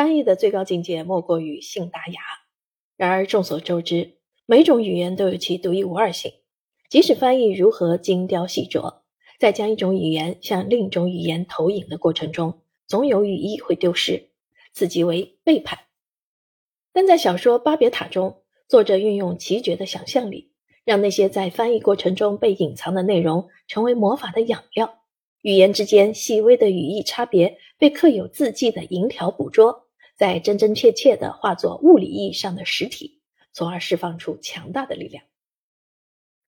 翻译的最高境界莫过于信达雅。然而众所周知，每种语言都有其独一无二性，即使翻译如何精雕细琢，在将一种语言向另一种语言投影的过程中，总有语义会丢失，此即为背叛。但在小说《巴别塔》中，作者运用奇绝的想象力，让那些在翻译过程中被隐藏的内容成为魔法的养料。语言之间细微的语义差别被刻有字迹的银条捕捉，再真真切切地化作物理意义上的实体，从而释放出强大的力量。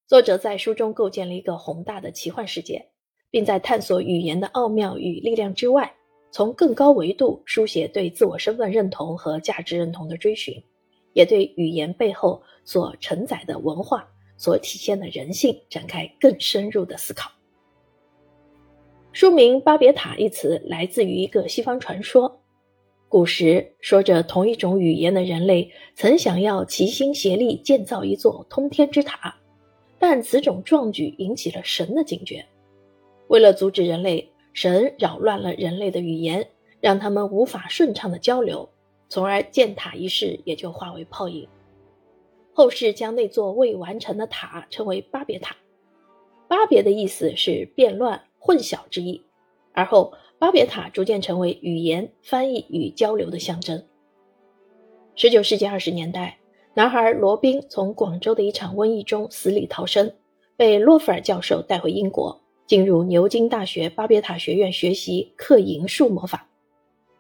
作者在书中构建了一个宏大的奇幻世界，并在探索语言的奥妙与力量之外，从更高维度书写对自我身份认同和价值认同的追寻，也对语言背后所承载的文化、所体现的人性展开更深入的思考。书名“巴别塔”一词来自于一个西方传说。古时，说着同一种语言的人类曾想要齐心协力建造一座通天之塔，但此种壮举引起了神的警觉。为了阻止人类，神扰乱了人类的语言，让他们无法顺畅的交流，从而建塔一事也就化为泡影。后世将那座未完成的塔称为巴别塔。巴别的意思是变乱。混淆之意，而后巴别塔逐渐成为语言翻译与交流的象征。十九世纪二十年代，男孩罗宾从广州的一场瘟疫中死里逃生，被洛弗尔教授带回英国，进入牛津大学巴别塔学院学习刻银术魔法。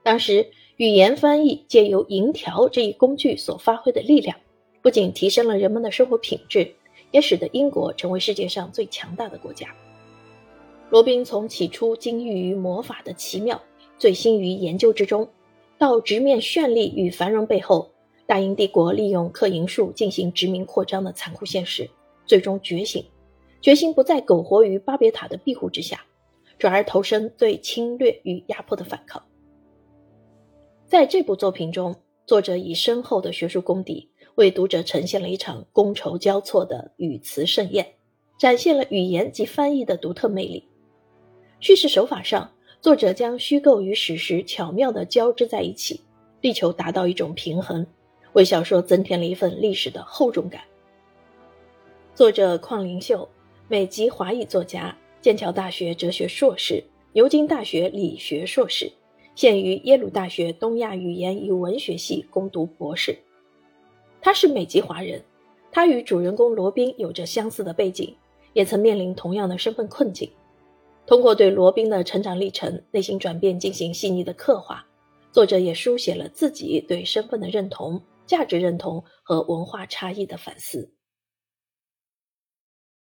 当时，语言翻译借由银条这一工具所发挥的力量，不仅提升了人们的生活品质，也使得英国成为世界上最强大的国家。罗宾从起初惊遇于魔法的奇妙，醉心于研究之中，到直面绚丽与繁荣背后，大英帝国利用刻银术进行殖民扩张的残酷现实，最终觉醒，决心不再苟活于巴别塔的庇护之下，转而投身对侵略与压迫的反抗。在这部作品中，作者以深厚的学术功底，为读者呈现了一场觥筹交错的语词盛宴，展现了语言及翻译的独特魅力。叙事手法上，作者将虚构与史实巧妙地交织在一起，力求达到一种平衡，为小说增添了一份历史的厚重感。作者邝灵秀，美籍华裔作家，剑桥大学哲学硕士，牛津大学理学硕士，现于耶鲁大学东亚语言与文学系攻读博士。他是美籍华人，他与主人公罗宾有着相似的背景，也曾面临同样的身份困境。通过对罗宾的成长历程、内心转变进行细腻的刻画，作者也书写了自己对身份的认同、价值认同和文化差异的反思。